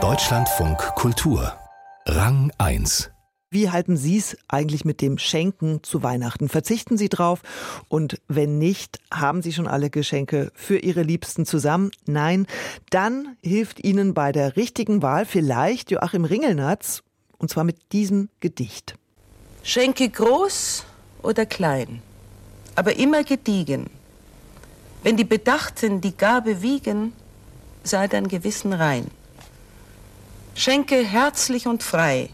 Deutschlandfunk Kultur Rang 1 wie halten Sie es eigentlich mit dem Schenken zu Weihnachten? Verzichten Sie drauf? Und wenn nicht, haben Sie schon alle Geschenke für Ihre Liebsten zusammen? Nein, dann hilft Ihnen bei der richtigen Wahl vielleicht Joachim Ringelnatz, und zwar mit diesem Gedicht. Schenke groß oder klein, aber immer gediegen. Wenn die Bedachten die Gabe wiegen, sei dein Gewissen rein. Schenke herzlich und frei,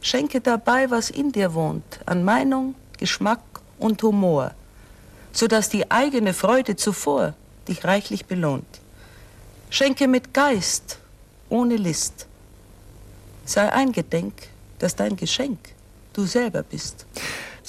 Schenke dabei, was in dir wohnt, an Meinung, Geschmack und Humor, so dass die eigene Freude zuvor dich reichlich belohnt. Schenke mit Geist, ohne List. Sei eingedenk, dass dein Geschenk du selber bist.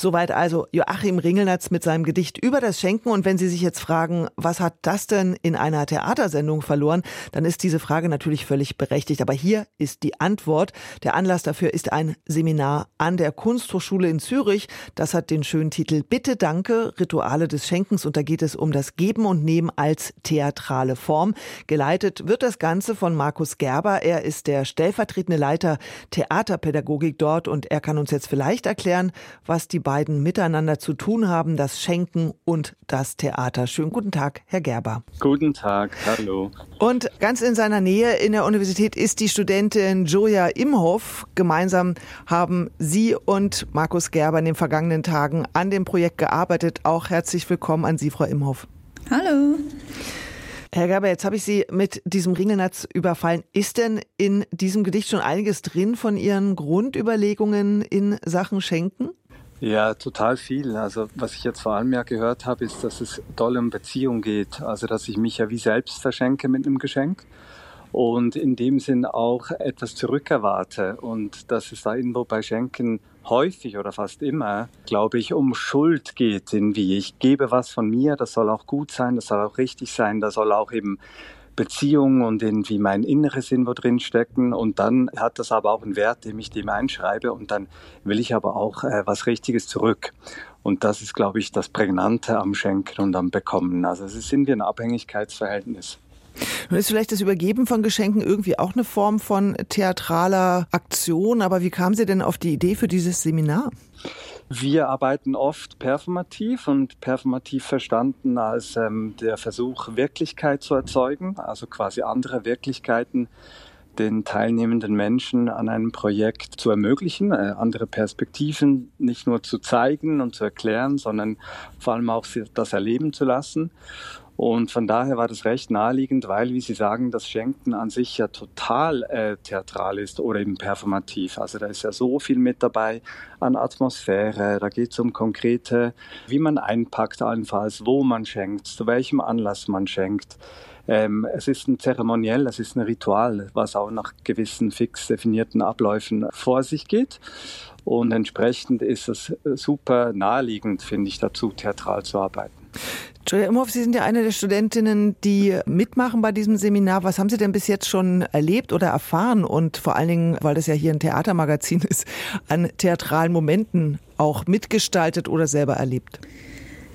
Soweit also Joachim Ringelnatz mit seinem Gedicht über das Schenken. Und wenn Sie sich jetzt fragen, was hat das denn in einer Theatersendung verloren, dann ist diese Frage natürlich völlig berechtigt. Aber hier ist die Antwort. Der Anlass dafür ist ein Seminar an der Kunsthochschule in Zürich. Das hat den schönen Titel Bitte Danke, Rituale des Schenkens. Und da geht es um das Geben und Nehmen als theatrale Form. Geleitet wird das Ganze von Markus Gerber. Er ist der stellvertretende Leiter Theaterpädagogik dort und er kann uns jetzt vielleicht erklären, was die beiden miteinander zu tun haben, das Schenken und das Theater. Schönen guten Tag, Herr Gerber. Guten Tag, hallo. Und ganz in seiner Nähe in der Universität ist die Studentin Joja Imhoff. Gemeinsam haben Sie und Markus Gerber in den vergangenen Tagen an dem Projekt gearbeitet. Auch herzlich willkommen an Sie, Frau Imhoff. Hallo. Herr Gerber, jetzt habe ich Sie mit diesem Ringelnatz überfallen. Ist denn in diesem Gedicht schon einiges drin von Ihren Grundüberlegungen in Sachen Schenken? Ja, total viel. Also was ich jetzt vor allem ja gehört habe, ist, dass es doll um Beziehung geht. Also dass ich mich ja wie selbst verschenke mit einem Geschenk und in dem Sinn auch etwas zurückerwarte und dass es da irgendwo bei Schenken häufig oder fast immer, glaube ich, um Schuld geht, in wie ich gebe was von mir, das soll auch gut sein, das soll auch richtig sein, das soll auch eben Beziehung und irgendwie mein Inneres in wo drin stecken. Und dann hat das aber auch einen Wert, den ich dem einschreibe. Und dann will ich aber auch äh, was Richtiges zurück. Und das ist, glaube ich, das Prägnante am Schenken und am Bekommen. Also es ist irgendwie ein Abhängigkeitsverhältnis. Nun ist vielleicht das Übergeben von Geschenken irgendwie auch eine Form von theatraler Aktion, aber wie kam Sie denn auf die Idee für dieses Seminar? Wir arbeiten oft performativ und performativ verstanden als ähm, der Versuch, Wirklichkeit zu erzeugen, also quasi andere Wirklichkeiten den teilnehmenden Menschen an einem Projekt zu ermöglichen, äh, andere Perspektiven nicht nur zu zeigen und zu erklären, sondern vor allem auch das erleben zu lassen. Und von daher war das recht naheliegend, weil, wie Sie sagen, das Schenken an sich ja total äh, theatral ist oder eben performativ. Also da ist ja so viel mit dabei an Atmosphäre, da geht es um konkrete, wie man einpackt allenfalls, wo man schenkt, zu welchem Anlass man schenkt. Ähm, es ist ein Zeremoniell, es ist ein Ritual, was auch nach gewissen fix definierten Abläufen vor sich geht. Und entsprechend ist es super naheliegend, finde ich, dazu theatral zu arbeiten. Julia Imhoff, Sie sind ja eine der Studentinnen, die mitmachen bei diesem Seminar. Was haben Sie denn bis jetzt schon erlebt oder erfahren? Und vor allen Dingen, weil das ja hier ein Theatermagazin ist, an theatralen Momenten auch mitgestaltet oder selber erlebt?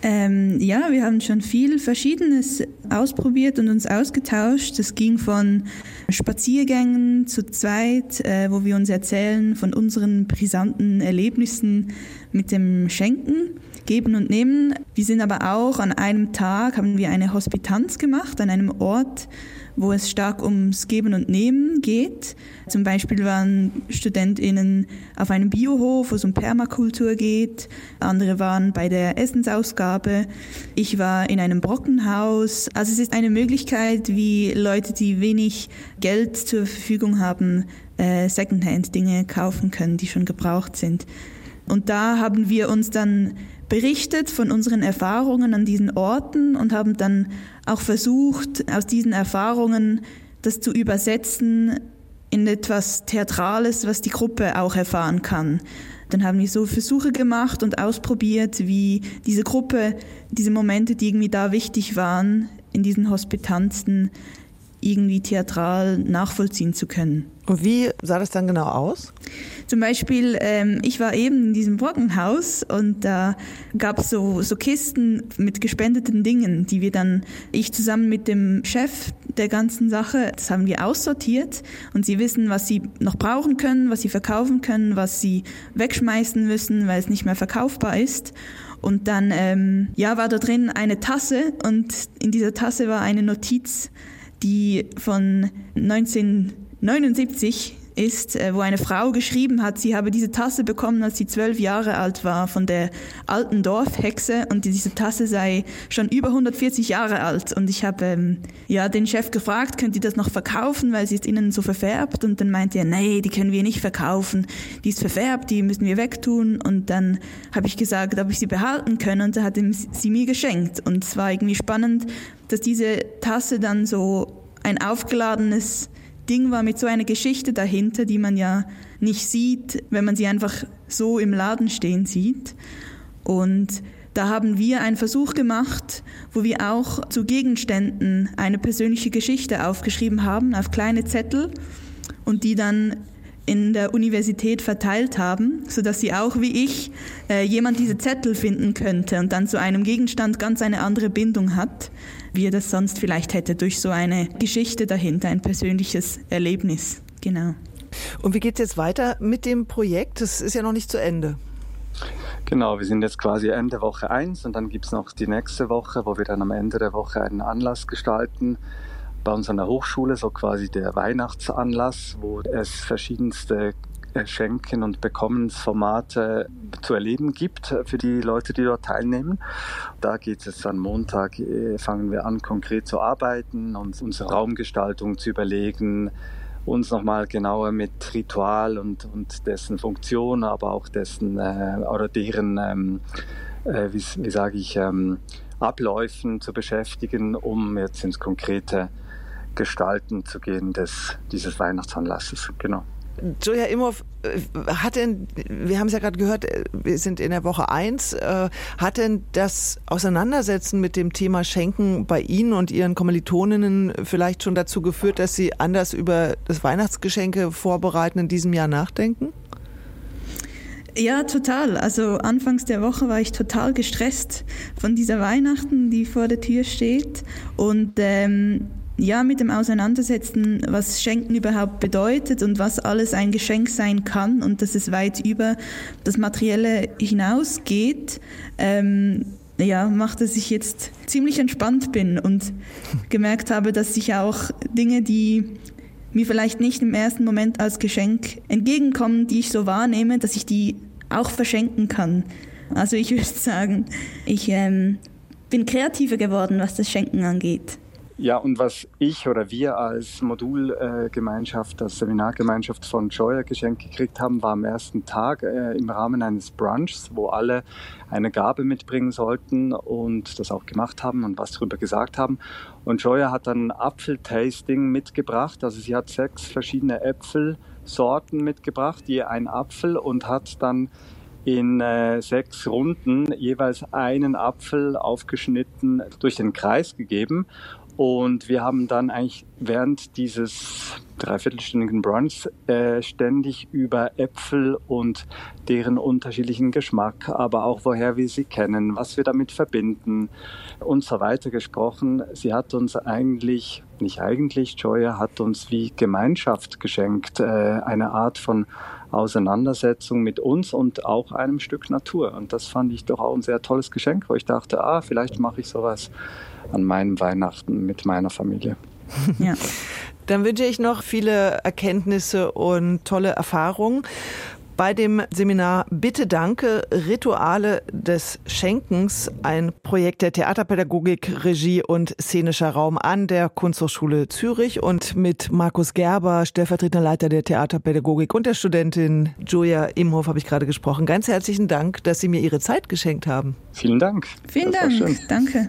Ähm, ja, wir haben schon viel Verschiedenes ausprobiert und uns ausgetauscht. Es ging von Spaziergängen zu zweit, äh, wo wir uns erzählen von unseren brisanten Erlebnissen mit dem Schenken Geben und Nehmen. Wir sind aber auch an einem Tag, haben wir eine Hospitanz gemacht, an einem Ort, wo es stark ums Geben und Nehmen geht. Zum Beispiel waren StudentInnen auf einem Biohof, wo es um Permakultur geht. Andere waren bei der Essensausgabe. Ich war in einem Brockenhaus. Also es ist eine Möglichkeit, wie Leute, die wenig Geld zur Verfügung haben, äh, Secondhand-Dinge kaufen können, die schon gebraucht sind. Und da haben wir uns dann berichtet von unseren Erfahrungen an diesen Orten und haben dann auch versucht, aus diesen Erfahrungen das zu übersetzen in etwas Theatrales, was die Gruppe auch erfahren kann. Dann haben wir so Versuche gemacht und ausprobiert, wie diese Gruppe, diese Momente, die irgendwie da wichtig waren, in diesen Hospitanzen, irgendwie theatral nachvollziehen zu können. Und wie sah das dann genau aus? Zum Beispiel, ähm, ich war eben in diesem Brockenhaus und da gab es so, so Kisten mit gespendeten Dingen, die wir dann, ich zusammen mit dem Chef der ganzen Sache, das haben wir aussortiert und sie wissen, was sie noch brauchen können, was sie verkaufen können, was sie wegschmeißen müssen, weil es nicht mehr verkaufbar ist. Und dann ähm, ja, war da drin eine Tasse und in dieser Tasse war eine Notiz, die von 1979 ist, äh, wo eine Frau geschrieben hat, sie habe diese Tasse bekommen, als sie zwölf Jahre alt war, von der alten Dorfhexe und diese Tasse sei schon über 140 Jahre alt. Und ich habe ähm, ja den Chef gefragt, könnt ihr das noch verkaufen, weil sie ist innen so verfärbt? Und dann meinte er, nee, die können wir nicht verkaufen, die ist verfärbt, die müssen wir wegtun. Und dann habe ich gesagt, ob ich sie behalten können und er hat sie mir geschenkt. Und es war irgendwie spannend, dass diese Tasse dann so ein aufgeladenes Ding war mit so einer Geschichte dahinter, die man ja nicht sieht, wenn man sie einfach so im Laden stehen sieht. Und da haben wir einen Versuch gemacht, wo wir auch zu Gegenständen eine persönliche Geschichte aufgeschrieben haben auf kleine Zettel und die dann in der Universität verteilt haben, sodass sie auch wie ich äh, jemand diese Zettel finden könnte und dann zu einem Gegenstand ganz eine andere Bindung hat wie er das sonst vielleicht hätte, durch so eine Geschichte dahinter, ein persönliches Erlebnis. Genau. Und wie geht es jetzt weiter mit dem Projekt? Das ist ja noch nicht zu Ende. Genau, wir sind jetzt quasi Ende Woche 1 und dann gibt es noch die nächste Woche, wo wir dann am Ende der Woche einen Anlass gestalten bei uns an der Hochschule, so quasi der Weihnachtsanlass, wo es verschiedenste Schenken- und Bekommensformate zu erleben gibt für die Leute, die dort teilnehmen. Da geht es am Montag, äh, fangen wir an, konkret zu arbeiten und unsere Raumgestaltung zu überlegen, uns nochmal genauer mit Ritual und, und dessen Funktion, aber auch dessen äh, oder deren, ähm, äh, wie, wie sage ich, ähm, Abläufen zu beschäftigen, um jetzt ins konkrete Gestalten zu gehen des, dieses Weihnachtsanlasses. Genau. Joja Imhoff, äh, hat denn, wir haben es ja gerade gehört, äh, wir sind in der Woche eins, äh, hat denn das Auseinandersetzen mit dem Thema Schenken bei Ihnen und Ihren Kommilitoninnen vielleicht schon dazu geführt, dass Sie anders über das Weihnachtsgeschenke vorbereiten in diesem Jahr nachdenken? Ja, total. Also anfangs der Woche war ich total gestresst von dieser Weihnachten, die vor der Tür steht. Und ähm, ja, mit dem Auseinandersetzen, was Schenken überhaupt bedeutet und was alles ein Geschenk sein kann und dass es weit über das Materielle hinausgeht, ähm, ja, macht, dass ich jetzt ziemlich entspannt bin und gemerkt habe, dass ich auch Dinge, die mir vielleicht nicht im ersten Moment als Geschenk entgegenkommen, die ich so wahrnehme, dass ich die auch verschenken kann. Also ich würde sagen, ich ähm, bin kreativer geworden, was das Schenken angeht. Ja, und was ich oder wir als Modulgemeinschaft, als Seminargemeinschaft von Joya geschenkt gekriegt haben, war am ersten Tag äh, im Rahmen eines Brunchs, wo alle eine Gabe mitbringen sollten und das auch gemacht haben und was darüber gesagt haben. Und Joya hat dann Apfeltasting mitgebracht, also sie hat sechs verschiedene Äpfelsorten mitgebracht, je ein Apfel und hat dann in äh, sechs Runden jeweils einen Apfel aufgeschnitten durch den Kreis gegeben. Und wir haben dann eigentlich während dieses dreiviertelstündigen Brunchs äh, ständig über Äpfel und deren unterschiedlichen Geschmack, aber auch woher wir sie kennen, was wir damit verbinden und so weiter gesprochen. Sie hat uns eigentlich, nicht eigentlich, Joya hat uns wie Gemeinschaft geschenkt, äh, eine Art von Auseinandersetzung mit uns und auch einem Stück Natur. Und das fand ich doch auch ein sehr tolles Geschenk, wo ich dachte, ah, vielleicht mache ich sowas an meinem Weihnachten mit meiner Familie. Ja. Dann wünsche ich noch viele Erkenntnisse und tolle Erfahrungen. Bei dem Seminar Bitte Danke, Rituale des Schenkens, ein Projekt der Theaterpädagogik, Regie und szenischer Raum an der Kunsthochschule Zürich und mit Markus Gerber, stellvertretender Leiter der Theaterpädagogik und der Studentin Julia Imhoff habe ich gerade gesprochen. Ganz herzlichen Dank, dass Sie mir Ihre Zeit geschenkt haben. Vielen Dank. Vielen das Dank. Danke.